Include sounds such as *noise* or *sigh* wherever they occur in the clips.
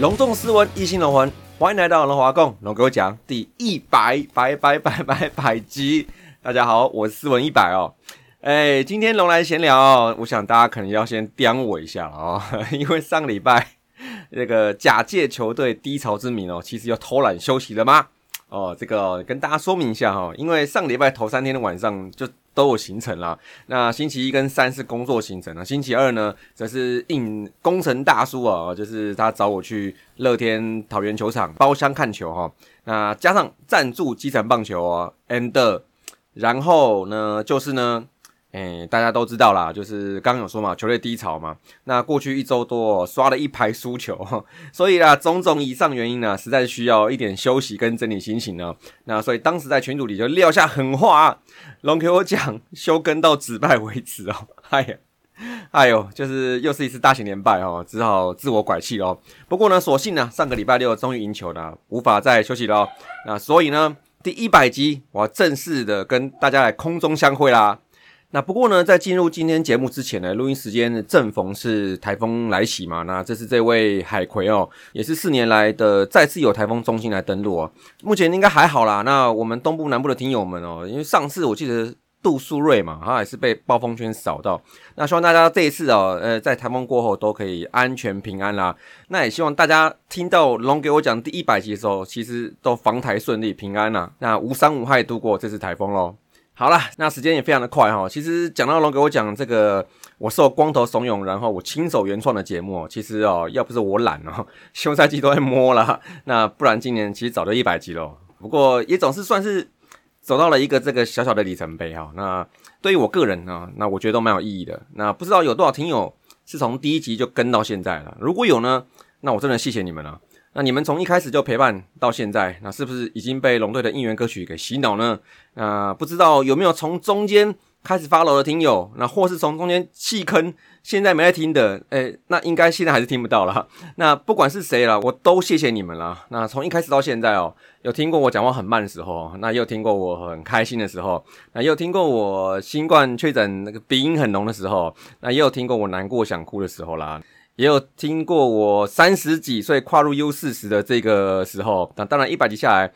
隆重斯文，一心龙魂，欢迎来到龙华共龙给我讲第一百百百百百百集。大家好，我是斯文一百哦。哎，今天龙来闲聊，我想大家可能要先刁我一下了哦，*laughs* 因为上个礼拜那个假借球队低潮之名哦，其实要偷懒休息了吗？哦，这个跟大家说明一下哈，因为上礼拜头三天的晚上就。都有行程啦。那星期一跟三是工作行程啊，星期二呢则是应工程大叔啊，就是他找我去乐天桃园球场包厢看球哈。那加上赞助基层棒球啊，and 然后呢就是呢。哎，大家都知道啦，就是刚刚有说嘛，球队低潮嘛。那过去一周多刷了一排输球，*laughs* 所以啦，种种以上原因呢，实在需要一点休息跟整理心情呢。那所以当时在群组里就撂下狠话，龙给我讲休更到止败为止哦。哎呀，哎呦，就是又是一次大型连败哦，只好自我拐气哦。不过呢，所幸呢，上个礼拜六终于赢球了，无法再休息了。那所以呢，第一百集我要正式的跟大家来空中相会啦。那不过呢，在进入今天节目之前呢，录音时间正逢是台风来袭嘛。那这是这位海葵哦，也是四年来的再次有台风中心来登陆哦。目前应该还好啦。那我们东部南部的听友们哦，因为上次我记得杜苏芮嘛，他也是被暴风圈扫到。那希望大家这一次哦，呃，在台风过后都可以安全平安啦。那也希望大家听到龙给我讲第一百集的时候，其实都防台顺利平安啦，那无伤无害度过这次台风喽。好了，那时间也非常的快哈。其实讲到龙给我讲这个，我受光头怂恿，然后我亲手原创的节目，其实哦，要不是我懒哦，*laughs* 休赛季都在摸了，那不然今年其实早就一百集了。不过也总是算是走到了一个这个小小的里程碑哈。那对于我个人呢，那我觉得都蛮有意义的。那不知道有多少听友是从第一集就跟到现在了？如果有呢，那我真的谢谢你们了。那你们从一开始就陪伴到现在，那是不是已经被龙队的应援歌曲给洗脑呢？那不知道有没有从中间开始发楼的听友，那或是从中间弃坑，现在没在听的，诶，那应该现在还是听不到了。那不管是谁了，我都谢谢你们了。那从一开始到现在哦，有听过我讲话很慢的时候，那也有听过我很开心的时候，那也有听过我新冠确诊那个鼻音很浓的时候，那也有听过我难过想哭的时候啦。也有听过我三十几岁跨入 U 四十的这个时候，那当然一百集下来，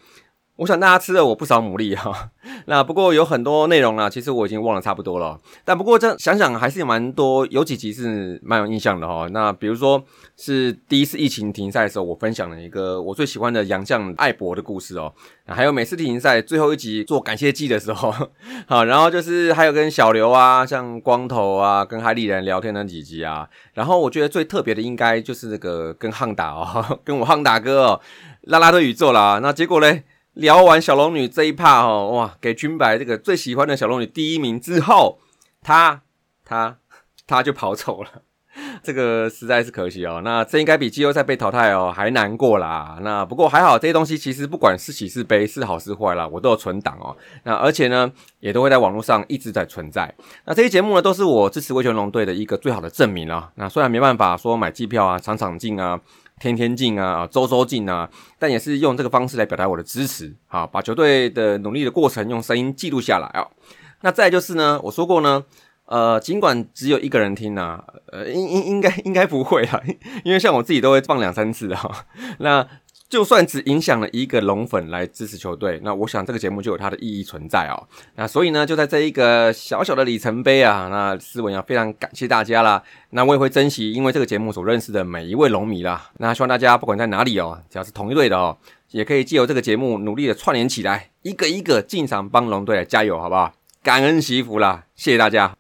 我想大家吃了我不少牡蛎哈。*laughs* 那不过有很多内容呢，其实我已经忘了差不多了。但不过这想想还是有蛮多，有几集是蛮有印象的哈。那比如说是第一次疫情停赛的时候，我分享了一个我最喜欢的杨将艾博的故事哦。还有每次停赛最后一集做感谢祭的时候，*laughs* 好，然后就是还有跟小刘啊，像光头啊，跟海里人聊天那几集啊。然后我觉得最特别的应该就是那个跟汉达哦，*laughs* 跟我汉达哥哦，拉拉的宇宙啦。那结果嘞？聊完小龙女这一趴哦，哇，给君白这个最喜欢的小龙女第一名之后，他他他就跑走了，*laughs* 这个实在是可惜哦。那这应该比季后赛被淘汰哦还难过啦。那不过还好，这些东西其实不管是喜是悲，是好是坏啦，我都有存档哦。那而且呢，也都会在网络上一直在存在。那这些节目呢，都是我支持威权龙队的一个最好的证明啊。那虽然没办法说买机票啊，场场进啊。天天进啊，周周进啊，但也是用这个方式来表达我的支持，好，把球队的努力的过程用声音记录下来啊。那再就是呢，我说过呢，呃，尽管只有一个人听啊，呃，应应应该应该不会啊，因为像我自己都会放两三次啊。那就算只影响了一个龙粉来支持球队，那我想这个节目就有它的意义存在哦。那所以呢，就在这一个小小的里程碑啊，那思文要非常感谢大家啦。那我也会珍惜因为这个节目所认识的每一位龙迷啦。那希望大家不管在哪里哦，只要是同一队的哦，也可以借由这个节目努力的串联起来，一个一个进场帮龙队来加油，好不好？感恩惜福啦，谢谢大家。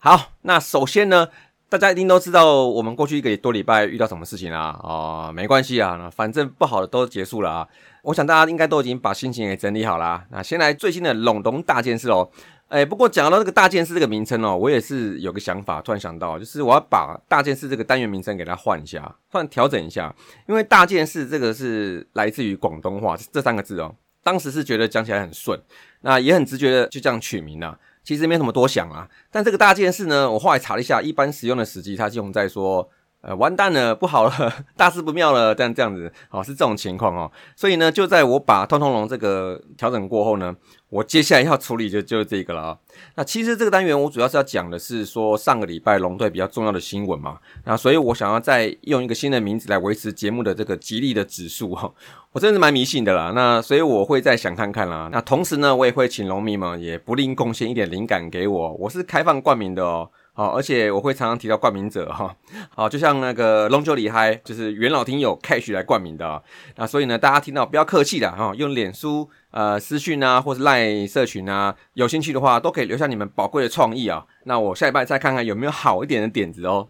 好，那首先呢。大家一定都知道我们过去一个多礼拜遇到什么事情啊？哦，没关系啊，反正不好的都结束了啊。我想大家应该都已经把心情给整理好了。那先来最新的隆隆大件事哦。哎，不过讲到这个大件事这个名称哦，我也是有个想法，突然想到，就是我要把大件事这个单元名称给它换一下，换调整一下，因为大件事这个是来自于广东话这三个字哦。当时是觉得讲起来很顺，那也很直觉的就这样取名了。其实没什么多想啊，但这个大件事呢，我后来查了一下，一般使用的时机，它是用在说，呃，完蛋了，不好了，*laughs* 大事不妙了，但这样子，哦，是这种情况哦。所以呢，就在我把通通龙这个调整过后呢。我接下来要处理就就是这个了啊。那其实这个单元我主要是要讲的是说上个礼拜龙队比较重要的新闻嘛。那所以我想要再用一个新的名字来维持节目的这个吉利的指数哈。我真的是蛮迷信的啦。那所以我会再想看看啦。那同时呢，我也会请龙迷们也不吝贡献一点灵感给我。我是开放冠名的哦。好，而且我会常常提到冠名者哈。好，就像那个龙九里嗨，就是元老听友 cash 来冠名的啊。那所以呢，大家听到不要客气的哈，用脸书。呃，私讯啊，或是赖社群啊，有兴趣的话，都可以留下你们宝贵的创意啊。那我下一拜再看看有没有好一点的点子哦。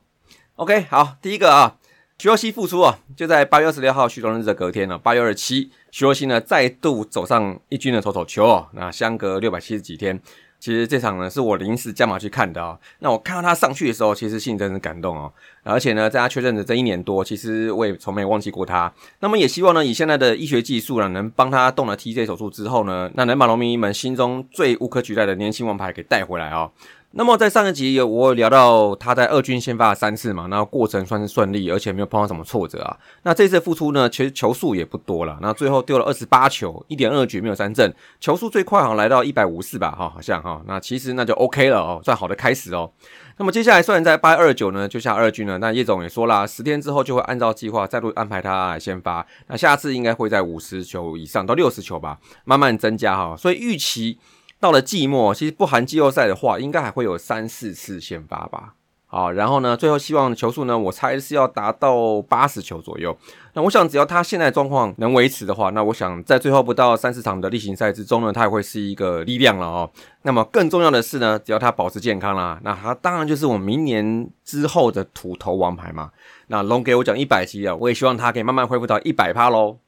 OK，好，第一个啊，徐若曦复出啊，就在八月二十六号徐荣日的隔天呢，八月二十七，徐若曦呢再度走上一军的投手球哦。那相隔六百七十几天。其实这场呢是我临时加码去看的啊。那我看到他上去的时候，其实心里真是感动哦。而且呢，在他确认的这一年多，其实我也从没忘记过他。那么也希望呢，以现在的医学技术呢，能帮他动了 TJ 手术之后呢，那能把农民们心中最无可取代的年轻王牌给带回来哦。那么在上一集有我有聊到他在二军先发了三次嘛，那过程算是顺利，而且没有碰到什么挫折啊。那这次复出呢，其实球数也不多了，那最后丢了二十八球，一点二局没有三振，球数最快好像来到一百五四吧，哈，好像哈，那其实那就 OK 了哦，算好的开始哦。那么接下来虽然在八月二九呢就下二军了，那叶总也说了，十天之后就会按照计划再度安排他来先发，那下次应该会在五十球以上到六十球吧，慢慢增加哈，所以预期。到了季末，其实不含季后赛的话，应该还会有三四次先发吧。好，然后呢，最后希望球数呢，我猜是要达到八十球左右。那我想，只要他现在状况能维持的话，那我想在最后不到三十场的例行赛之中呢，他也会是一个力量了哦。那么更重要的是呢，只要他保持健康啦，那他当然就是我明年之后的土头王牌嘛。那龙给我讲一百集啊，我也希望他可以慢慢恢复到一百趴喽。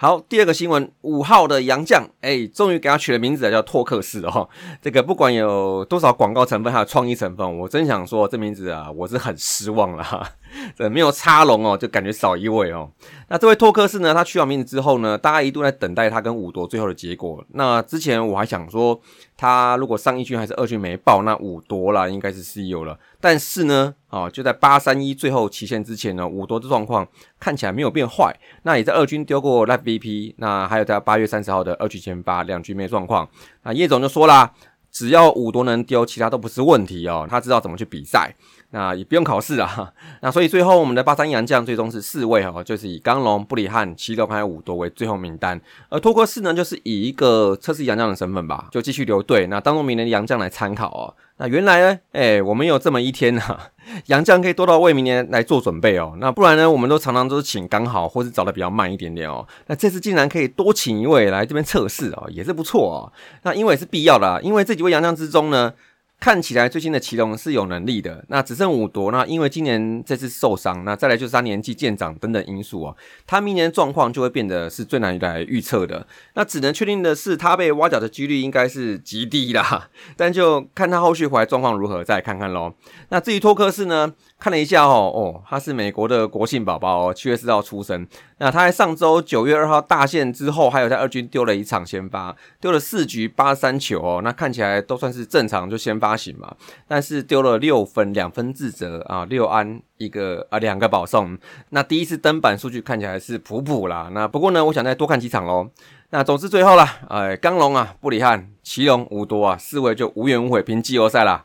好，第二个新闻，五号的杨绛，哎，终于给他取了名字叫拓克斯哦。这个不管有多少广告成分，还有创意成分，我真想说这名字啊，我是很失望了 *laughs* 哈。这没有插龙哦，就感觉少一位哦。那这位托克斯呢，他取完名字之后呢，大家一度在等待他跟五夺最后的结果。那之前我还想说，他如果上一军还是二军没报，那五夺啦应该是 CEO 了。但是呢，啊，就在八三一最后期限之前呢，五夺的状况看起来没有变坏。那也在二军丢过 Live BP，那还有在八月三十号的二局前八两局没状况。那叶总就说啦，只要五夺能丢，其他都不是问题哦。他知道怎么去比赛。那也不用考试啊，*laughs* 那所以最后我们的八三洋将最终是四位哦，就是以刚龙、布里汉、七六还有五多为最后名单，而托克斯呢，就是以一个测试洋将的身份吧，就继续留队，那当做明年的洋将来参考哦。那原来呢，哎，我们有这么一天呐，洋将可以多到为明年来做准备哦。那不然呢，我们都常常都是请刚好，或是找的比较慢一点点哦。那这次竟然可以多请一位来这边测试哦，也是不错哦。那因为是必要的，因为这几位洋将之中呢。看起来最新的奇隆是有能力的，那只剩五夺，那因为今年这次受伤，那再来就是他年纪渐长等等因素哦，他明年状况就会变得是最难来预测的。那只能确定的是，他被挖角的几率应该是极低啦，但就看他后续回来状况如何，再看看喽。那至于托克斯呢？看了一下哦，哦，他是美国的国庆宝宝哦，七月四号出生。那他在上周九月二号大限之后，还有在二军丢了一场先发，丢了四局八三球哦，那看起来都算是正常，就先发型嘛。但是丢了六分，两分自责啊，六安一个啊，两个保送。那第一次登板数据看起来是普普啦。那不过呢，我想再多看几场喽。那总之最后啦，哎，刚龙啊，布里汉、奇隆、五多啊，四位就无怨无悔拼季后赛啦。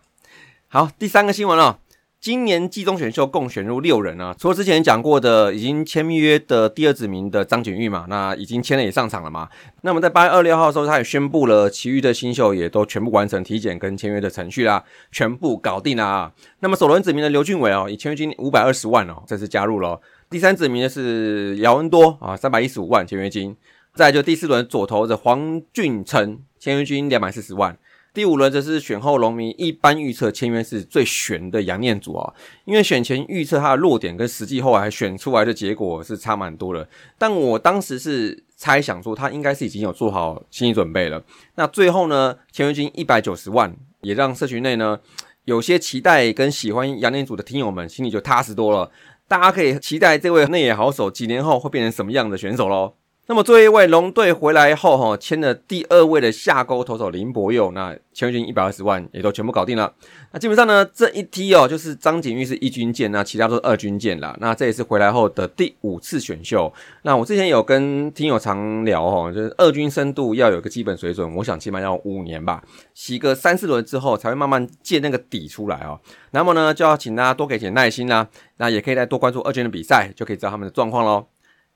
好，第三个新闻哦。今年季中选秀共选入六人啊，除了之前讲过的已经签约的第二指名的张景玉嘛，那已经签了也上场了嘛。那么在八月二六号的时候，他也宣布了其余的新秀也都全部完成体检跟签约的程序啦，全部搞定了啊。那么首轮指名的刘俊伟哦，以签约金五百二十万哦，这次加入了。第三指名的是姚恩多啊，三百一十五万签约金。再就第四轮左投的黄俊成签约金两百四十万。第五轮则是选后龙迷一般预测签约是最悬的杨念祖啊，因为选前预测他的弱点跟实际后来选出来的结果是差蛮多的。但我当时是猜想说他应该是已经有做好心理准备了。那最后呢，签约金一百九十万，也让社群内呢有些期待跟喜欢杨念祖的听友们心里就踏实多了。大家可以期待这位内野好手几年后会变成什么样的选手喽。那么最后一位龙队回来后哈，签了第二位的下钩投手林博佑，那签约金一百二十万也都全部搞定了。那基本上呢，这一梯哦，就是张景玉是一军舰，那其他都是二军舰啦。那这也是回来后的第五次选秀。那我之前有跟听友常聊哦，就是二军深度要有个基本水准，我想起码要五年吧，洗个三四轮之后才会慢慢建那个底出来哦。那么呢，就要请大家多给点耐心啦。那也可以再多关注二军的比赛，就可以知道他们的状况喽。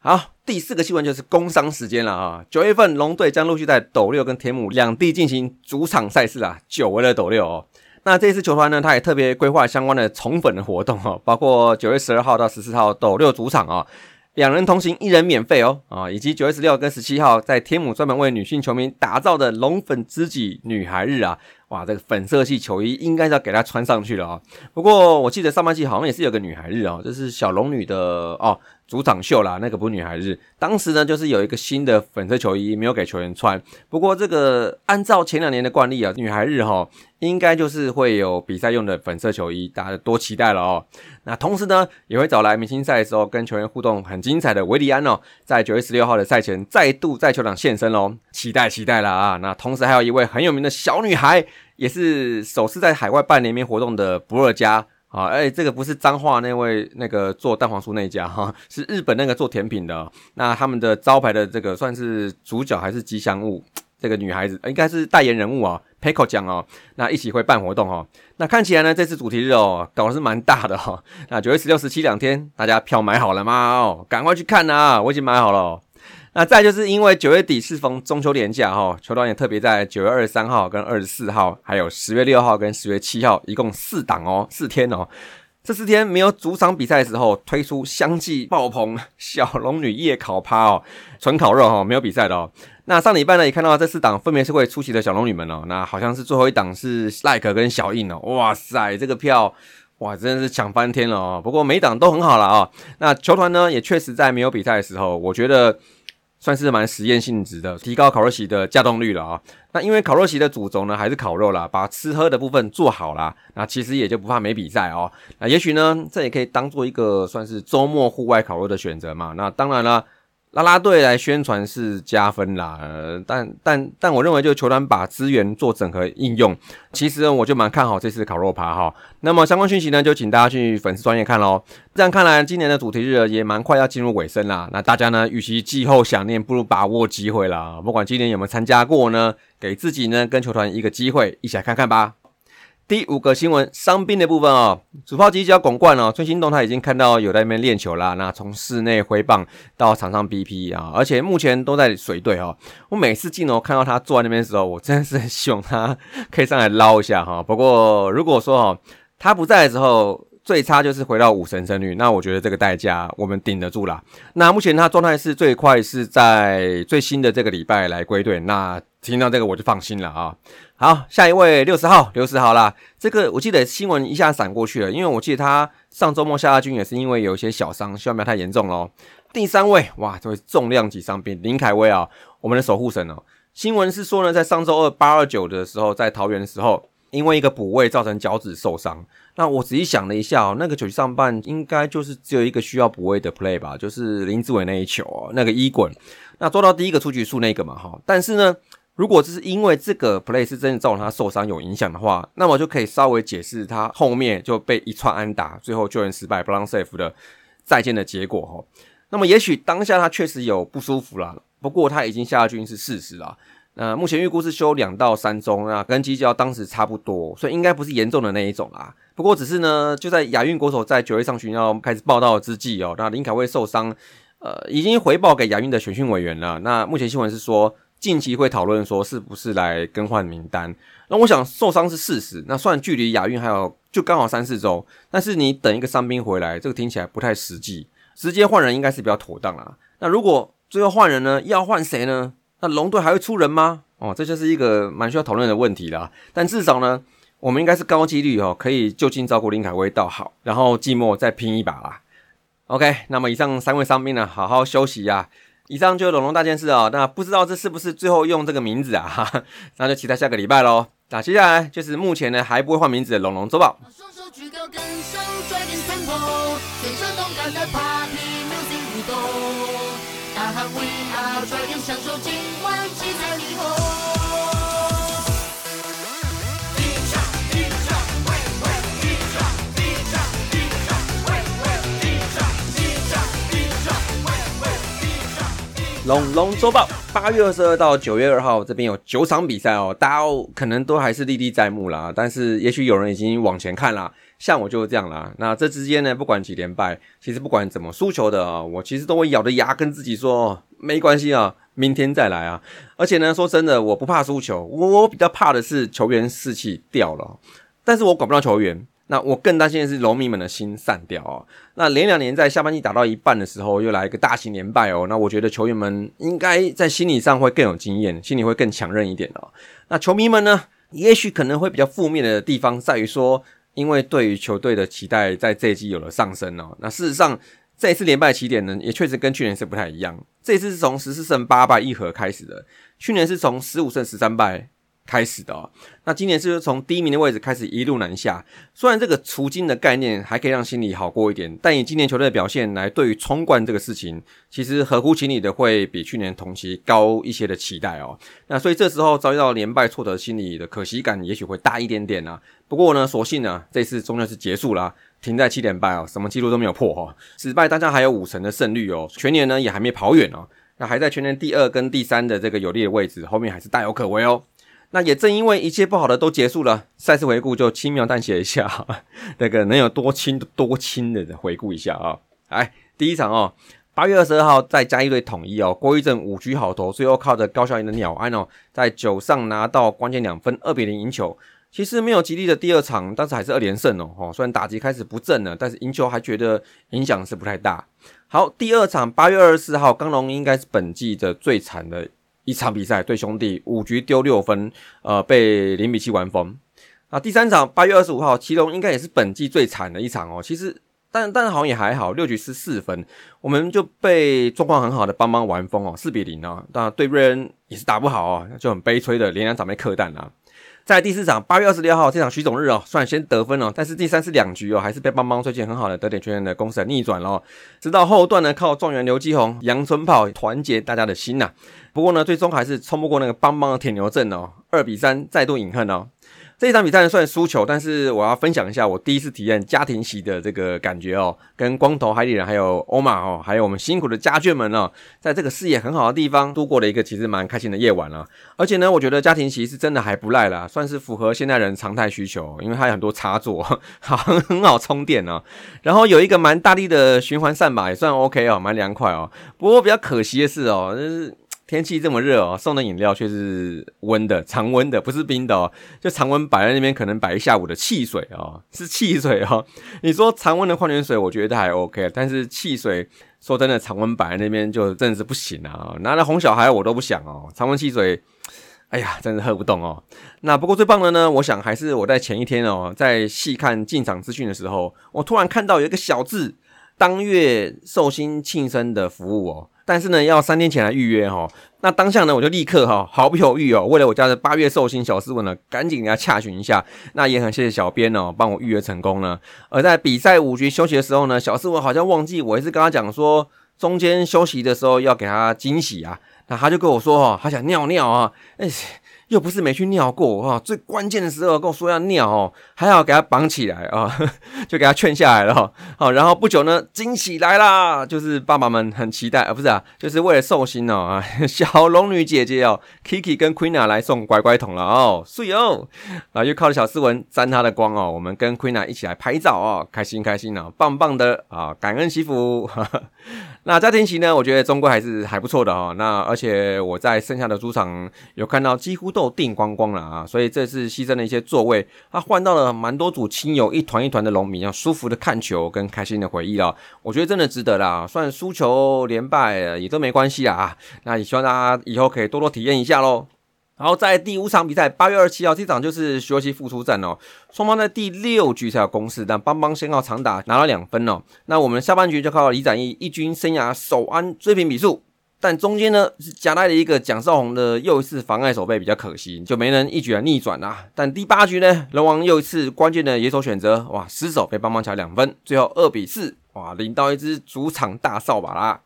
好，第四个新闻就是工商时间了啊！九月份龙队将陆续在斗六跟田母两地进行主场赛事啊，久违的斗六哦。那这次球团呢，他也特别规划相关的宠粉的活动哦，包括九月十二号到十四号斗六主场啊，两人同行一人免费哦啊，以及九月十六跟十七号在天母专门为女性球迷打造的龙粉知己女孩日啊。哇，这个粉色系球衣应该是要给她穿上去了啊！不过我记得上半季好像也是有个女孩日啊，这是小龙女的哦主场秀啦，那个不是女孩日。当时呢，就是有一个新的粉色球衣没有给球员穿。不过这个按照前两年的惯例啊，女孩日哈应该就是会有比赛用的粉色球衣，大家多期待了哦。那同时呢，也会找来明星赛的时候跟球员互动很精彩的维里安哦，在九月十六号的赛前再度在球场现身喽，期待期待了啊！那同时还有一位很有名的小女孩。也是首次在海外办联名活动的不二家啊，哎，这个不是彰化那位那个做蛋黄酥那家哈，是日本那个做甜品的。那他们的招牌的这个算是主角还是吉祥物？这个女孩子应该是代言人物啊，Pico 讲哦，那一起会办活动哦。那看起来呢，这次主题日哦，搞的是蛮大的哈。那九月十六、十七两天，大家票买好了吗？哦，赶快去看呐，我已经买好了。那再就是因为九月底适逢中秋连假哈，球团也特别在九月二十三号跟二十四号，还有十月六号跟十月七号，一共四档哦，四天哦。这四天没有主场比赛的时候，推出相继爆棚小龙女夜烤趴哦，纯烤肉哈，没有比赛的哦。那上礼拜呢也看到这四档分别是会出席的小龙女们哦，那好像是最后一档是 Like 跟小印哦，哇塞，这个票哇真的是抢翻天了哦。不过每档都很好了啊。那球团呢也确实在没有比赛的时候，我觉得。算是蛮实验性质的，提高烤肉席的架动率了啊。那因为烤肉席的主轴呢还是烤肉啦，把吃喝的部分做好啦，那其实也就不怕没比赛哦。那也许呢，这也可以当做一个算是周末户外烤肉的选择嘛。那当然了。拉拉队来宣传是加分啦，呃但但但我认为就球团把资源做整合应用，其实我就蛮看好这次烤肉趴哈。那么相关讯息呢，就请大家去粉丝专业看喽。这样看来，今年的主题日也蛮快要进入尾声啦。那大家呢，与其季后想念，不如把握机会啦。不管今年有没有参加过呢，给自己呢跟球团一个机会，一起来看看吧。第五个新闻，伤兵的部分哦，主炮机只要拱冠哦，最新动态已经看到有在那边练球啦。那从室内挥棒到场上 BP 啊，而且目前都在水队哦。我每次镜头看到他坐在那边的时候，我真的是很希望他可以上来捞一下哈。不过如果说哦，他不在的时候，最差就是回到五神胜率，那我觉得这个代价我们顶得住啦。那目前他状态是最快是在最新的这个礼拜来归队，那听到这个我就放心了啊。好，下一位六十号，六十号啦。这个我记得新闻一下闪过去了，因为我记得他上周末下亚军也是因为有一些小伤，希望不要太严重喽。第三位，哇，这位重量级伤兵林凯威啊，我们的守护神哦。新闻是说呢，在上周二八二九的时候，在桃园的时候，因为一个补位造成脚趾受伤。那我仔细想了一下哦，那个球上半应该就是只有一个需要补位的 play 吧，就是林志伟那一球哦，那个一滚，那做到第一个出局数那个嘛哈。但是呢。如果这是因为这个 play 是真的造成他受伤有影响的话，那么就可以稍微解释他后面就被一串安打，最后救援失败不让 safe 的再见的结果哈。那么也许当下他确实有不舒服啦，不过他已经下军是事实啦。那目前预估是休两到三周，那跟基教当时差不多，所以应该不是严重的那一种啦。不过只是呢，就在亚运国手在九月上旬要开始报道之际哦，那林凯威受伤，呃，已经回报给亚运的选训委员了。那目前新闻是说。近期会讨论说是不是来更换名单？那我想受伤是事实。那算距离亚运还有就刚好三四周，但是你等一个伤兵回来，这个听起来不太实际。直接换人应该是比较妥当啦。那如果最后换人呢？要换谁呢？那龙队还会出人吗？哦，这就是一个蛮需要讨论的问题啦。但至少呢，我们应该是高几率哦，可以就近照顾林凯威到好，然后季末再拼一把啦。OK，那么以上三位伤兵呢，好好休息呀。以上就是龙龙大件事哦。那不知道这是不是最后用这个名字啊？哈，*laughs* 那就期待下个礼拜喽。那接下来就是目前呢还不会换名字的龙龙周报。龙龙周报，八月二十二到九月二号，这边有九场比赛哦，大家可能都还是历历在目啦。但是也许有人已经往前看了，像我就是这样啦。那这之间呢，不管几连败，其实不管怎么输球的啊，我其实都会咬着牙跟自己说，没关系啊，明天再来啊。而且呢，说真的，我不怕输球，我我比较怕的是球员士气掉了，但是我管不到球员。那我更担心的是农民们的心散掉哦。那连两年在下半季打到一半的时候，又来一个大型连败哦。那我觉得球员们应该在心理上会更有经验，心里会更强韧一点哦。那球迷们呢，也许可能会比较负面的地方在于说，因为对于球队的期待在这一季有了上升哦。那事实上这一次连败起点呢，也确实跟去年是不太一样。这次是从十四胜八败一和开始的，去年是从十五胜十三败。开始的哦，那今年是从第一名的位置开始一路南下。虽然这个除金的概念还可以让心里好过一点，但以今年球队的表现来，对于冲冠这个事情，其实合乎情理的会比去年同期高一些的期待哦。那所以这时候遭遇到连败挫折，心里的可惜感也许会大一点点啊。不过呢，所幸呢，这次终究是结束了，停在七点半哦，什么记录都没有破哈。失败大家还有五成的胜率哦，全年呢也还没跑远哦，那还在全年第二跟第三的这个有利的位置，后面还是大有可为哦。那也正因为一切不好的都结束了，赛事回顾就轻描淡写一下，*laughs* 那个能有多轻多轻的回顾一下啊！来，第一场哦，八月二十二号在嘉义队统一哦，郭一正五局好投，最后靠着高效赢的鸟安哦，在九上拿到关键两分，二比零赢球。其实没有吉利的第二场，但是还是二连胜哦。哦，虽然打击开始不正了，但是赢球还觉得影响是不太大。好，第二场八月二十四号，刚龙应该是本季的最惨的。一场比赛对兄弟五局丢六分，呃，被零比七完封。啊，第三场八月二十五号，祁隆应该也是本季最惨的一场哦。其实，但但好像也还好，六局失四分，我们就被状况很好的邦邦完封哦，四比零啊。那对瑞恩也是打不好哦，就很悲催的连两场被客蛋啊。在第四场八月二十六号这场徐总日哦，算先得分哦，但是第三次两局哦，还是被邦邦最近很好的得点圈的攻势逆转了。直到后段呢，靠状元刘基宏、杨春炮团结大家的心呐。不过呢，最终还是冲不过那个邦邦的铁牛阵哦，二比三再度饮恨哦。这一场比赛算输球，但是我要分享一下我第一次体验家庭席的这个感觉哦，跟光头海底人还有欧玛哦，还有我们辛苦的家眷们哦，在这个视野很好的地方度过了一个其实蛮开心的夜晚了。而且呢，我觉得家庭席是真的还不赖啦，算是符合现代人常态需求，因为它有很多插座，好很好充电哦。然后有一个蛮大力的循环扇吧，也算 OK 哦，蛮凉快哦。不过比较可惜的是哦，就是。天气这么热哦，送的饮料却是温的，常温的，不是冰的哦。就常温摆在那边，可能摆一下午的汽水哦，是汽水哦。你说常温的矿泉水，我觉得还 OK，但是汽水，说真的，常温摆在那边就真的是不行啊。拿来哄小孩我都不想哦，常温汽水，哎呀，真的喝不动哦。那不过最棒的呢，我想还是我在前一天哦，在细看进场资讯的时候，我突然看到有一个小字，当月寿星庆生的服务哦。但是呢，要三天前来预约哈。那当下呢，我就立刻哈毫不犹豫哦，为了我家的八月寿星小斯文呢，赶紧给他洽询一下。那也很谢谢小编哦，帮我预约成功了。而在比赛五局休息的时候呢，小斯文好像忘记我一直跟他讲说，中间休息的时候要给他惊喜啊。那他就跟我说哦，他想尿尿啊，哎。又不是没去尿过啊！最关键的时候跟我说要尿哦，还好给他绑起来啊，*laughs* 就给他劝下来了。好，然后不久呢，惊喜来啦，就是爸爸们很期待啊，不是啊，就是为了寿星哦啊，*laughs* 小龙女姐姐哦，Kiki 跟 Queena 来送乖乖桶了哦，睡哦啊，又靠着小斯文沾他的光哦，我们跟 Queena 一起来拍照哦，开心开心哦，棒棒的啊，感恩媳妇。那家庭席呢，我觉得中规还是还不错的哦。那而且我在剩下的主场有看到几乎。都订光光了啊，所以这次牺牲了一些座位，他换到了蛮多组亲友，一团一团的龙民，要舒服的看球跟开心的回忆了。我觉得真的值得啦，算输球连败也都没关系啊。那也希望大家以后可以多多体验一下喽。然后在第五场比赛，八月二十七号这场就是休息复出战哦。双方在第六局才有攻势，但邦邦先靠长打拿了两分哦。那我们下半局就靠李展毅一军生涯首安追平比数，但中间呢是夹带了一个蒋少红的又一次妨碍守备，比较可惜，就没能一举来逆转啊。但第八局呢，龙王又一次关键的野手选择，哇，失手被邦邦抢两分，最后二比四，哇，领到一支主场大扫把啦。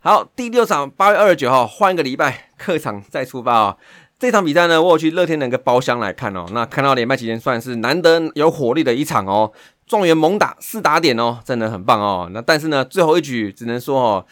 好，第六场八月二十九号换一个礼拜，客场再出发哦。这场比赛呢，我有去乐天那个包厢来看哦。那看到连败期间算是难得有火力的一场哦。状元猛打四打点哦，真的很棒哦。那但是呢，最后一局只能说哦。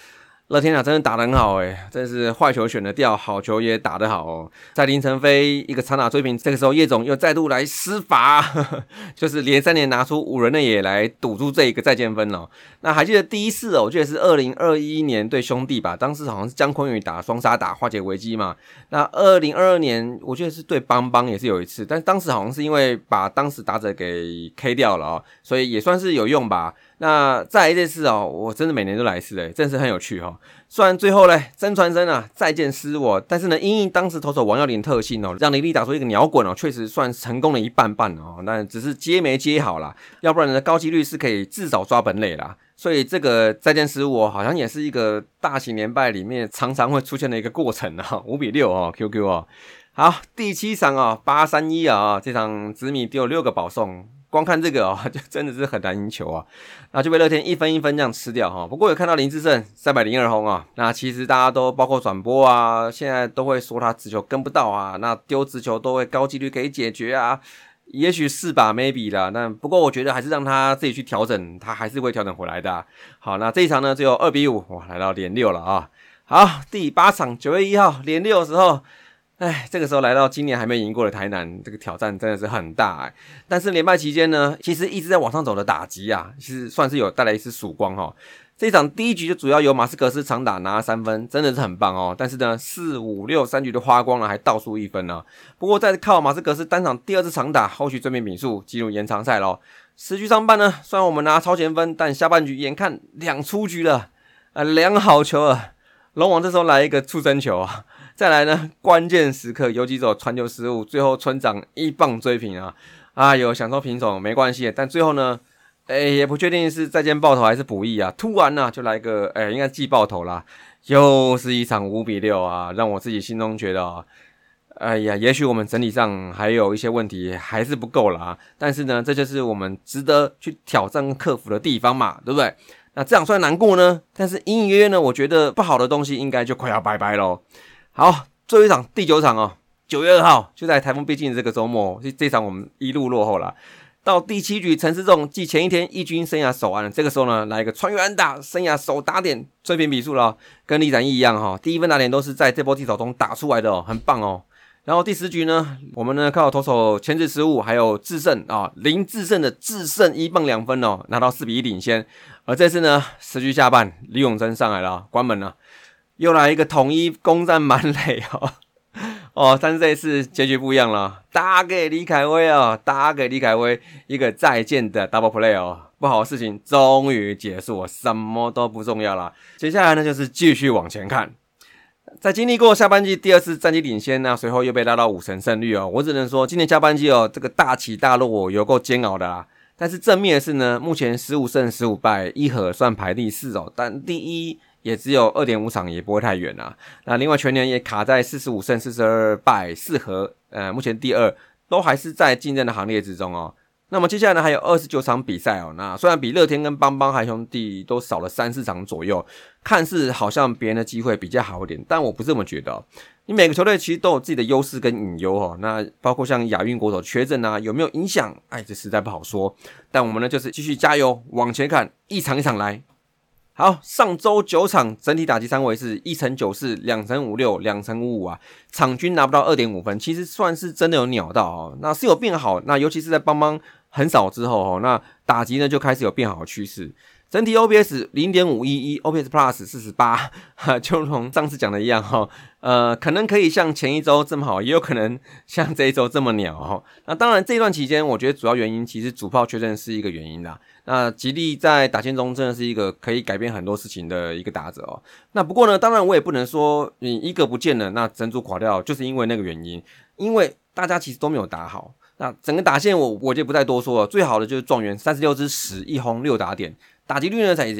乐天啊，真的打得很好哎，真是坏球选的掉，好球也打得好哦。在林晨飞一个长打追平，这个时候叶总又再度来施法，*laughs* 就是连三年拿出五人的也来堵住这一个再见分哦。那还记得第一次哦，我记得是二零二一年对兄弟吧，当时好像是姜昆宇打双杀打化解危机嘛。那二零二二年我记得是对邦邦也是有一次，但当时好像是因为把当时打者给 K 掉了哦，所以也算是有用吧。那再来这次哦，我真的每年都来一次哎，真是很有趣哈。虽然最后呢，曾传生啊再见失我，但是呢，因应当时投手王耀林特性哦，让林立打出一个鸟滚哦，确实算成功了一半半哦。那只是接没接好啦，要不然呢，高几率是可以至少抓本垒啦。所以这个再见失误好像也是一个大型连败里面常常会出现的一个过程啊。五比六哦，QQ 哦。好，第七场啊，八三一啊，这场紫米丢六个保送。光看这个哦，*laughs* 就真的是很难赢球啊，那就被乐天一分一分这样吃掉哈。不过有看到林志胜三百零二轰啊，那其实大家都包括转播啊，现在都会说他直球跟不到啊，那丢直球都会高几率可以解决啊，也许是吧，maybe 啦。那不过我觉得还是让他自己去调整，他还是会调整回来的。好，那这一场呢只有二比五，哇，来到连六了啊。好，第八场九月一号连六的时候。哎，这个时候来到今年还没赢过的台南，这个挑战真的是很大哎。但是连败期间呢，其实一直在往上走的打击啊，其实算是有带来一丝曙光哈。这场第一局就主要由马斯克斯长打拿了三分，真的是很棒哦。但是呢，四五六三局都花光了，还倒数一分呢。不过再靠马斯克斯单场第二次长打，后续正面比数进入延长赛喽。十局上半呢，虽然我们拿超前分，但下半局眼看两出局了，啊，两好球啊。龙王这时候来一个出生球啊。再来呢，关键时刻游击手传球失误，最后村长一棒追平啊！啊，有想说平手没关系，但最后呢，哎，也不确定是再见爆头还是补益啊！突然呢，就来个哎，应该记爆头啦，又是一场五比六啊，让我自己心中觉得，啊哎呀，也许我们整体上还有一些问题还是不够啦！但是呢，这就是我们值得去挑战克服的地方嘛，对不对？那这样虽然难过呢，但是隐隐约约呢，我觉得不好的东西应该就快要拜拜喽。好，最后一场第九场哦，九月二号就在台风逼近的这个周末，这这场我们一路落后了。到第七局，陈思仲继前一天一军生涯首安，这个时候呢，来一个穿越安打，生涯首打点追平比数了，跟李展毅一样哈，第一分打点都是在这波地手中打出来的哦，很棒哦。然后第十局呢，我们呢靠投手前置失误，还有制胜啊林制胜的制胜一棒两分哦，拿到四比一领先。而这次呢，十局下半，李永贞上来了，关门了。又来一个统一攻占满垒哦 *laughs* 哦，但是这一次结局不一样了，打给李凯威哦，打给李凯威一个再见的 double play 哦，不好的事情终于结束，什么都不重要了。接下来呢，就是继续往前看，在经历过下半季第二次战绩领先呢，随后又被拉到五成胜率哦，我只能说今年下半季哦，这个大起大落有够煎熬的啦。但是正面的是呢，目前十五胜十五败，一和算排第四哦，但第一。也只有二点五场，也不会太远啊。那另外全年也卡在四十五胜四十二败四和，呃，目前第二，都还是在竞争的行列之中哦。那么接下来呢，还有二十九场比赛哦。那虽然比乐天跟邦邦还兄弟都少了三四场左右，看似好像别人的机会比较好一点，但我不这么觉得。你每个球队其实都有自己的优势跟隐忧哦。那包括像亚运国手缺阵啊，有没有影响？哎，这实在不好说。但我们呢，就是继续加油往前看，一场一场来。好，上周九场整体打击三围是一成九四、两成五六、两成五五啊，场均拿不到二点五分，其实算是真的有鸟到哦。那是有变好，那尤其是在邦邦很少之后哦，那打击呢就开始有变好的趋势。整体 O B S 零点五一一，OPS Plus 四十八，就如同上次讲的一样哈，呃，可能可以像前一周这么好，也有可能像这一周这么鸟哈。那当然这段期间，我觉得主要原因其实主炮确认是一个原因啦。那吉利在打线中真的是一个可以改变很多事情的一个打者哦。那不过呢，当然我也不能说你一个不见了，那整组垮掉就是因为那个原因，因为大家其实都没有打好。那整个打线我我就不再多说了，最好的就是状元三十六支十一轰六打点。打击率呢才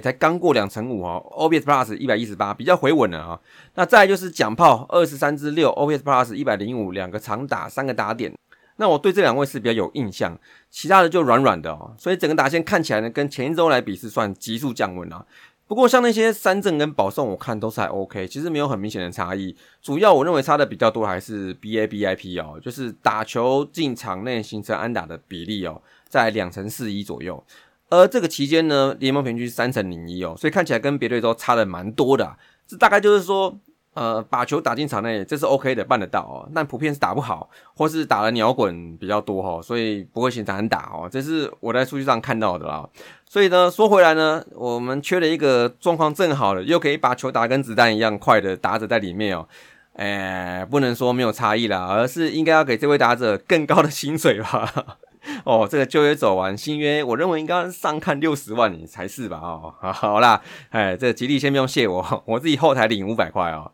才刚过两成五哦，OPS Plus 一百一十八，比较回稳了啊。那再就是奖炮二十三支六，OPS Plus 一百零五，两个长打，三个打点。那我对这两位是比较有印象，其他的就软软的哦。所以整个打线看起来呢，跟前一周来比是算急速降温啊。不过像那些三振跟保送，我看都是还 OK，其实没有很明显的差异。主要我认为差的比较多还是 BABIP 哦，就是打球进场内形成安打的比例哦，在两成四一左右。而这个期间呢，联盟平均三成零一哦，所以看起来跟别队都差的蛮多的。这大概就是说，呃，把球打进场内，这是 OK 的，办得到哦。但普遍是打不好，或是打了鸟滚比较多哈，所以不会形成打哦。这是我在数据上看到的啦。所以呢，说回来呢，我们缺了一个状况正好的，又可以把球打跟子弹一样快的打者在里面哦。哎，不能说没有差异啦，而是应该要给这位打者更高的薪水吧。*laughs* 哦，这个旧约走完，新约我认为应该上看六十万才是吧？哦，好啦，哎，这吉利先不用谢我，我自己后台领五百块哦。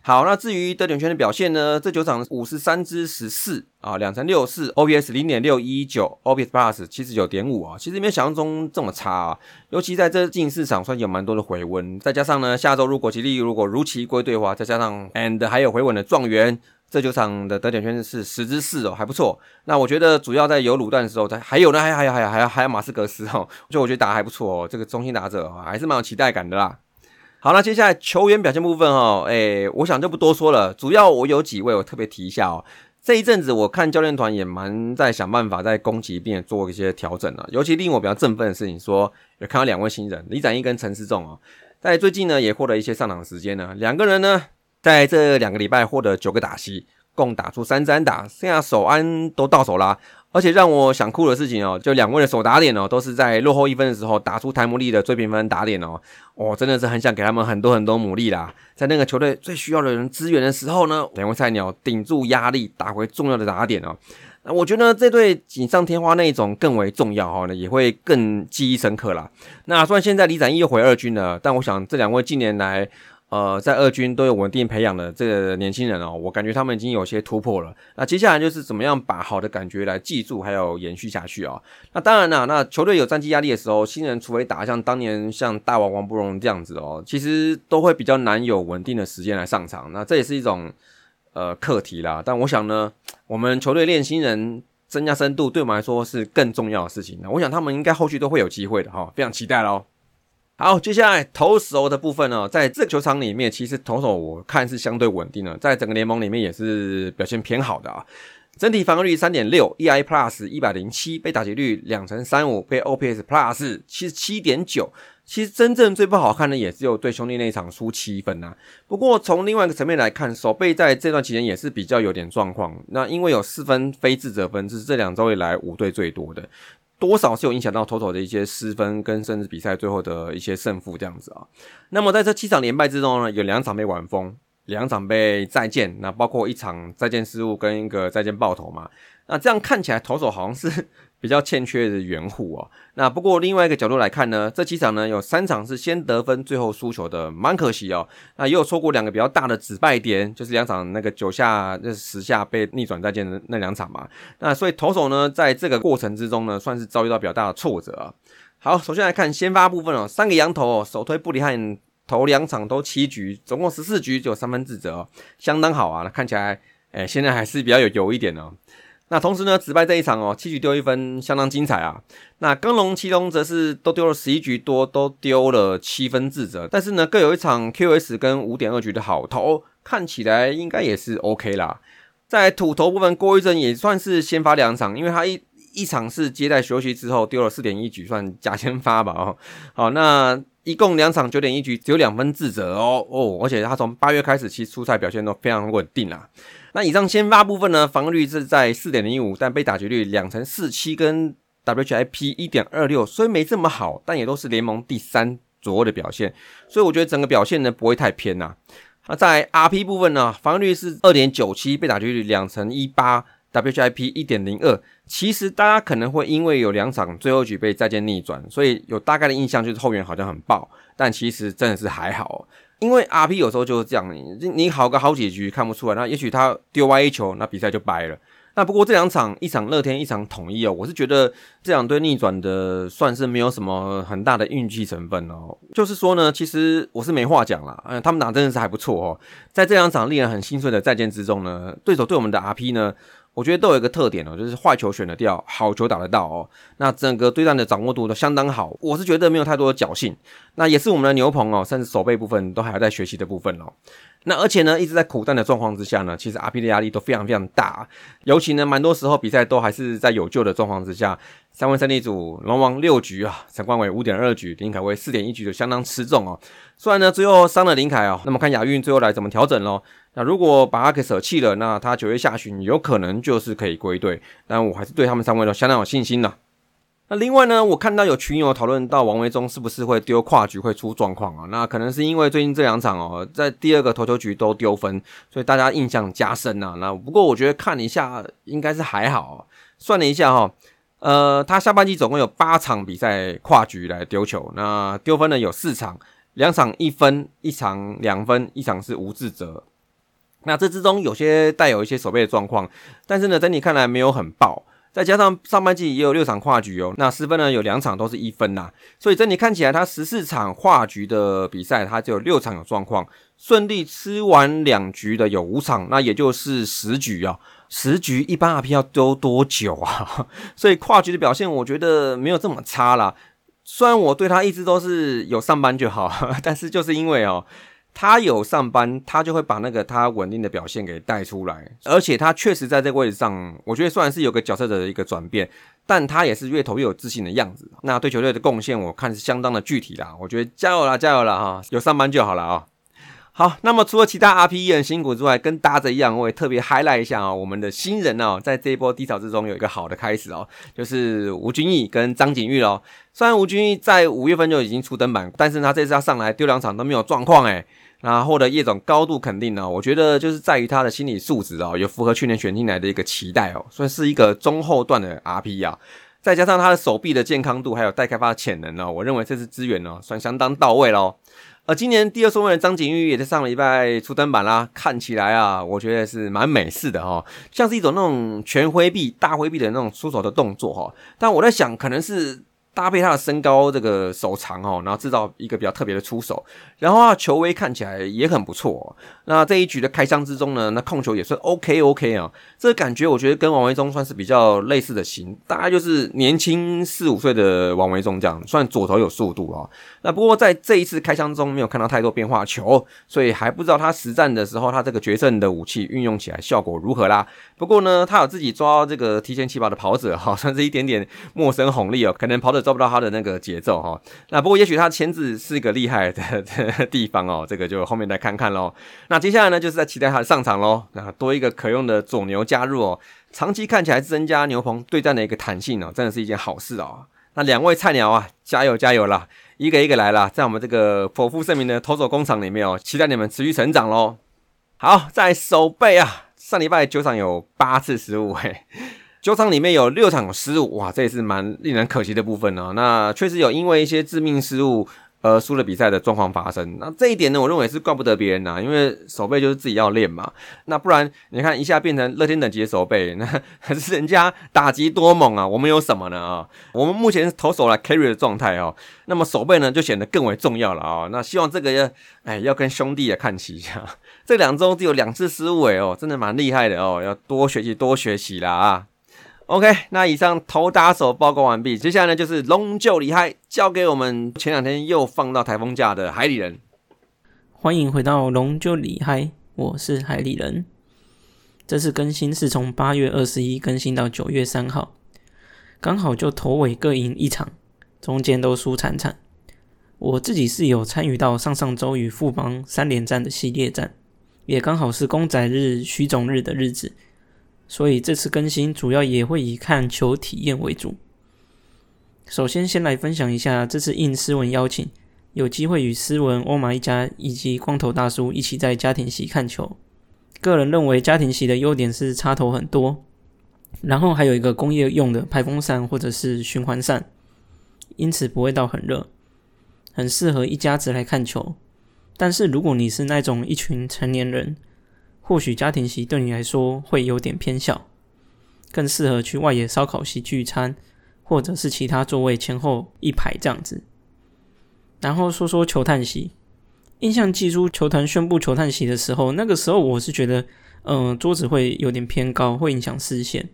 好，那至于德点圈的表现呢？这九场五十三支十四啊，两成六四，OPS 零点六一九，OPS Plus 七十九点五啊，其实没有想象中这么差啊。尤其在这近市场算有蛮多的回温，再加上呢，下周如果吉利如果如期归队的话，再加上 and 还有回稳的状元。这九场的得点圈是十之四哦，还不错。那我觉得主要在有卤蛋的时候，在还有呢，还还有还有还有还有马斯格斯哦，*laughs* 就我觉得打还不错哦。这个中心打者还是蛮有期待感的啦。好，那接下来球员表现部分哈，哎，我想就不多说了。主要我有几位我特别提一下哦。这一阵子我看教练团也蛮在想办法在攻击并做一些调整啊。尤其令我比较振奋的事情，说有看到两位新人李展毅跟陈思仲哦，在最近呢也获得一些上场时间呢，两个人呢。在这两个礼拜获得九个打席，共打出三三打，剩下手安都到手啦。而且让我想哭的事情哦，就两位的手打点哦，都是在落后一分的时候打出台姆利的追平分打点哦。我真的是很想给他们很多很多努力啦，在那个球队最需要的人支援的时候呢，两位菜鸟顶住压力打回重要的打点哦。那我觉得这对锦上添花那一种更为重要哈，那也会更记忆深刻啦。那虽然现在李展毅又回二军了，但我想这两位近年来。呃，在二军都有稳定培养的这个年轻人哦，我感觉他们已经有些突破了。那接下来就是怎么样把好的感觉来记住，还有延续下去啊？那当然啦，那球队有战绩压力的时候，新人除非打像当年像大王王不荣这样子哦，其实都会比较难有稳定的时间来上场。那这也是一种呃课题啦。但我想呢，我们球队练新人增加深度，对我们来说是更重要的事情。那我想他们应该后续都会有机会的哈，非常期待喽。好，接下来投手的部分呢，在这个球场里面，其实投手我看是相对稳定的，在整个联盟里面也是表现偏好的啊。整体防御率三点六，EI Plus 一百零七，被打击率两成三五，被 OPS Plus 七十七点九。其实真正最不好看的也只有对兄弟那一场输七分呐。不过从另外一个层面来看，守备在这段期间也是比较有点状况。那因为有四分非自责分，是这两周以来五队最多的。多少是有影响到投手的一些失分，跟甚至比赛最后的一些胜负这样子啊。那么在这七场连败之中呢，有两场被晚封，两场被再见，那包括一场再见失误跟一个再见爆头嘛。那这样看起来投手好像是。比较欠缺的援护哦。那不过另外一个角度来看呢，这几场呢有三场是先得分，最后输球的，蛮可惜哦。那也有错过两个比较大的止败点，就是两场那个九下、那十下被逆转再见的那两场嘛。那所以投手呢，在这个过程之中呢，算是遭遇到比较大的挫折啊。好，首先来看先发部分哦，三个羊头哦，首推布里汉投两场都七局，总共十四局就有三分自责，相当好啊。那看起来，哎，现在还是比较有油一点哦。那同时呢，直败这一场哦，七局丢一分，相当精彩啊。那刚龙、七龙则是都丢了十一局多，都丢了七分自责。但是呢，各有一场 QS 跟五点二局的好投，看起来应该也是 OK 啦。在土头部分，郭一正也算是先发两场，因为他一一场是接待休息之后丢了四点一局，算假先发吧哦。好，那一共两场九点一局，只有两分自责哦哦，而且他从八月开始其实出赛表现都非常稳定啦。那以上先发部分呢，防御率是在四点零五，但被打击率两成四七跟 WHIP 一点二六，虽没这么好，但也都是联盟第三左右的表现，所以我觉得整个表现呢不会太偏呐。那在 RP 部分呢，防御率是二点九七，被打击率两成一八，WHIP 一点零二。其实大家可能会因为有两场最后局被再见逆转，所以有大概的印象就是后援好像很爆，但其实真的是还好。因为 RP 有时候就是这样，你你好个好几局看不出来，那也许他丢歪一球，那比赛就掰了。那不过这两场，一场乐天，一场统一哦，我是觉得这两队逆转的算是没有什么很大的运气成分哦。就是说呢，其实我是没话讲啦，嗯，他们打真的是还不错哦。在这两场令人很心碎的再见之中呢，对手对我们的 RP 呢。我觉得都有一个特点哦，就是坏球选得掉，好球打得到哦。那整个对战的掌握度都相当好，我是觉得没有太多的侥幸。那也是我们的牛棚哦，甚至手背部分都还在学习的部分哦。那而且呢，一直在苦战的状况之下呢，其实 RP 的压力都非常非常大，尤其呢，蛮多时候比赛都还是在有救的状况之下。三位胜利组龙王六局啊，陈冠伟五点二局，林凯威四点一局就相当吃重哦。虽然呢，最后伤了林凯哦，那么看亚运最后来怎么调整喽。那如果把他给舍弃了，那他九月下旬有可能就是可以归队，但我还是对他们三位都相当有信心的。那另外呢，我看到有群友讨论到王维忠是不是会丢跨局会出状况啊？那可能是因为最近这两场哦，在第二个投球局都丢分，所以大家印象加深呐。那不过我觉得看了一下应该是还好，算了一下哈，呃，他下半季总共有八场比赛跨局来丢球，那丢分呢有四场，两场一分，一场两分，一场是无自责。那这之中有些带有一些守备的状况，但是呢，整体看来没有很爆。再加上上半季也有六场跨局哦，那失分呢有两场都是一分呐，所以整体看起来他十四场跨局的比赛，他只有六场有状况，顺利吃完两局的有五场，那也就是十局啊，十局一般 RP 要丢多久啊？*laughs* 所以跨局的表现我觉得没有这么差啦。虽然我对他一直都是有上班就好，*laughs* 但是就是因为哦。他有上班，他就会把那个他稳定的表现给带出来，而且他确实在这个位置上，我觉得算是有个角色的一个转变，但他也是越投越有自信的样子。那对球队的贡献，我看是相当的具体啦。我觉得加油啦，加油啦哈，有上班就好了啊。好，那么除了其他 RP 也很辛苦之外，跟搭着一样，我也特别 highlight 一下啊，我们的新人哦，在这一波低潮之中有一个好的开始哦，就是吴君毅跟张景玉喽。虽然吴君毅在五月份就已经出登板，但是他这次要上来丢两场都没有状况诶。那获得叶总高度肯定呢，我觉得就是在于他的心理素质哦，有符合去年选进来的一个期待哦，算是一个中后段的 RP 啊，再加上他的手臂的健康度还有待开发的潜能呢，我认为这次资源呢算相当到位喽。而今年第二顺位的张景玉也在上个礼拜出登板啦，看起来啊，我觉得是蛮美式的哈，像是一种那种全挥臂、大挥臂的那种出手的动作哈，但我在想可能是。搭配他的身高，这个手长哦，然后制造一个比较特别的出手，然后啊球威看起来也很不错。那这一局的开箱之中呢，那控球也算 OK OK 啊，这感觉我觉得跟王维忠算是比较类似的型，大概就是年轻四五岁的王维忠这样，算左投有速度啊。那不过在这一次开箱中没有看到太多变化球，所以还不知道他实战的时候他这个决胜的武器运用起来效果如何啦。不过呢，他有自己抓这个提前起跑的跑者，好像是一点点陌生红利哦，可能跑者抓不到他的那个节奏哈。那不过也许他签字是一个厉害的 *laughs* 地方哦，这个就后面再看看喽。那接下来呢，就是在期待他的上场喽。那多一个可用的左牛加入哦，长期看起来增加牛棚对战的一个弹性哦，真的是一件好事哦。那两位菜鸟啊，加油加油啦！一个一个来了，在我们这个颇负盛名的投手工厂里面哦，期待你们持续成长喽。好，在守备啊，上礼拜九场有八次失误，嘿，九场里面有六场失误，哇，这也是蛮令人可惜的部分哦。那确实有因为一些致命失误。呃，输了比赛的状况发生，那这一点呢，我认为是怪不得别人呐，因为守备就是自己要练嘛。那不然你看一下变成乐天等级的守备，那可 *laughs* 是人家打击多猛啊，我们有什么呢啊？我们目前投手来 carry 的状态哦，那么守备呢就显得更为重要了啊。那希望这个要哎要跟兄弟也看齐一下，*laughs* 这两周只有两次失误哎哦，真的蛮厉害的哦，要多学习多学习啦啊。OK，那以上头打手报告完毕，接下来呢就是龙就厉害，交给我们前两天又放到台风假的海里人。欢迎回到龙就厉害，我是海里人。这次更新是从八月二十一更新到九月三号，刚好就头尾各赢一场，中间都输惨惨。我自己是有参与到上上周与富邦三连战的系列战，也刚好是公仔日、徐总日的日子。所以这次更新主要也会以看球体验为主。首先，先来分享一下这次应斯文邀请，有机会与斯文、欧玛一家以及光头大叔一起在家庭席看球。个人认为，家庭席的优点是插头很多，然后还有一个工业用的排风扇或者是循环扇，因此不会到很热，很适合一家子来看球。但是如果你是那种一群成年人，或许家庭席对你来说会有点偏小，更适合去外野烧烤席聚餐。或者是其他座位前后一排这样子，然后说说球探席。印象寄出球团宣布球探席的时候，那个时候我是觉得，嗯，桌子会有点偏高，会影响视线。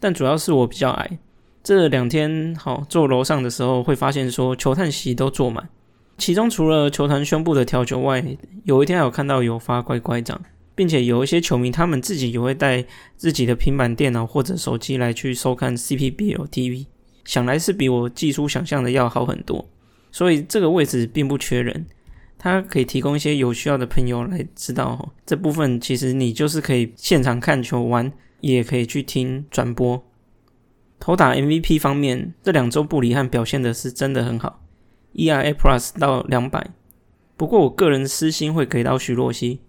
但主要是我比较矮，这两天好坐楼上的时候，会发现说球探席都坐满。其中除了球团宣布的调酒外，有一天有看到有发乖乖奖，并且有一些球迷他们自己也会带自己的平板电脑或者手机来去收看 CPBL TV。想来是比我技术想象的要好很多，所以这个位置并不缺人，它可以提供一些有需要的朋友来知道这部分。其实你就是可以现场看球玩，也可以去听转播。投打 MVP 方面，这两周布里汉表现的是真的很好，ERA Plus 到两百。不过我个人私心会给到徐若曦，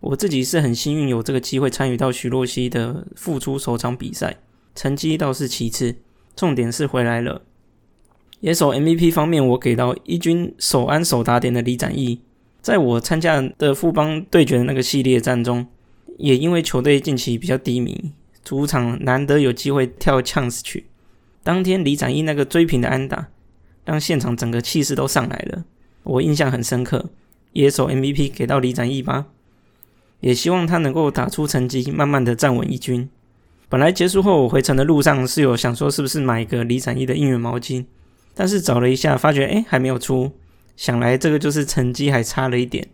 我自己是很幸运有这个机会参与到徐若曦的复出首场比赛，成绩倒是其次。重点是回来了。野手 MVP 方面，我给到一军首安首打点的李展毅。在我参加的富邦对决的那个系列战中，也因为球队近期比较低迷，主场难得有机会跳 chance 曲。当天李展毅那个追平的安打，让现场整个气势都上来了，我印象很深刻。野手 MVP 给到李展毅吧，也希望他能够打出成绩，慢慢的站稳一军。本来结束后，我回程的路上是有想说是不是买一个李展毅的应援毛巾，但是找了一下，发觉哎还没有出，想来这个就是成绩还差了一点，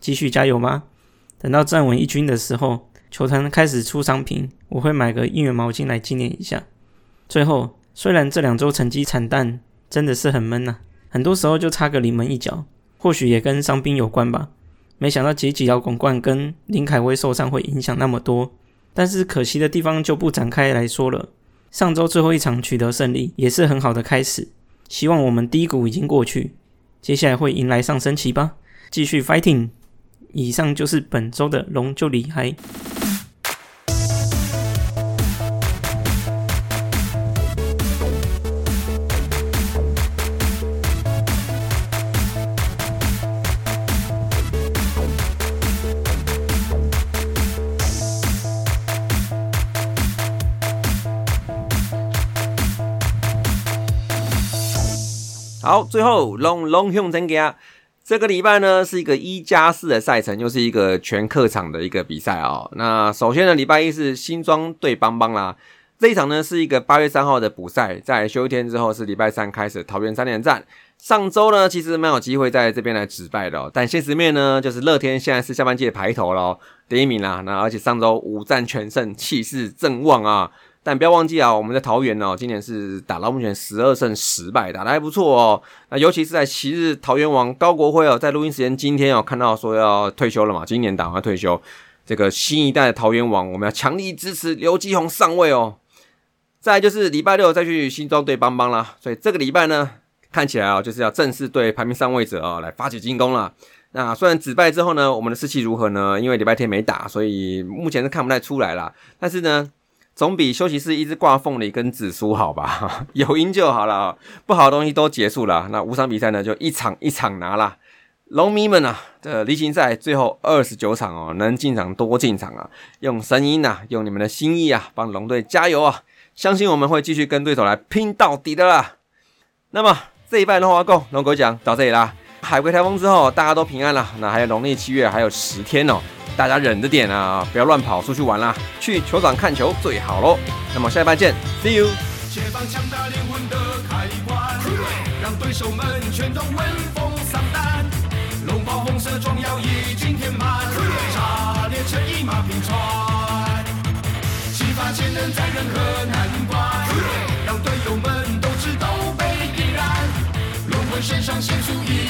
继续加油吧？等到站稳一军的时候，球团开始出商品，我会买个应援毛巾来纪念一下。最后，虽然这两周成绩惨淡，真的是很闷呐，很多时候就差个临门一脚，或许也跟伤兵有关吧。没想到几几摇滚冠跟林凯威受伤会影响那么多。但是可惜的地方就不展开来说了。上周最后一场取得胜利，也是很好的开始。希望我们低谷已经过去，接下来会迎来上升期吧。继续 fighting。以上就是本周的龙就厉害。好，最后龙龙雄真给啊，这个礼拜呢是一个一加四的赛程，又是一个全客场的一个比赛哦。那首先呢，礼拜一是新庄对邦邦啦，这一场呢是一个八月三号的补赛，在休一天之后是礼拜三开始桃园三连战。上周呢其实蛮有机会在这边来止败的，但现实面呢就是乐天现在是下半季的排头了，第一名啦。那而且上周五战全胜，气势正旺啊。但不要忘记啊，我们在桃园哦，今年是打到目前十二胜十败，打得还不错哦。那尤其是在昔日桃园王高国辉哦，在录音时间今天哦，看到说要退休了嘛，今年打完退休。这个新一代的桃园王，我们要强力支持刘基宏上位哦。再就是礼拜六再去新庄对邦邦啦，所以这个礼拜呢，看起来啊，就是要正式对排名上位者啊来发起进攻了。那虽然止败之后呢，我们的士气如何呢？因为礼拜天没打，所以目前是看不太出来啦。但是呢。总比休息室一直挂凤梨跟紫苏好吧？*laughs* 有赢就好了，不好的东西都结束了。那五场比赛呢，就一场一场拿啦。龙迷们啊，这例行赛最后二十九场哦，能进场多进场啊！用声音呐，用你们的心意啊，帮龙队加油啊！相信我们会继续跟对手来拼到底的啦。那么这一拜龙华够龙狗奖到这里啦。海龟台风之后，大家都平安了。那还有农历七月还有十天哦。大家忍着点啊，不要乱跑出去玩啦，去球场看球最好喽。那么下一班见，See you。解放强大灵魂的开关，让对手们全都闻风丧胆。龙袍红色装药已经填满，炸裂成一马平川。激发潜能在任何难关，让队友们斗志都被点燃。轮回肾上腺素已。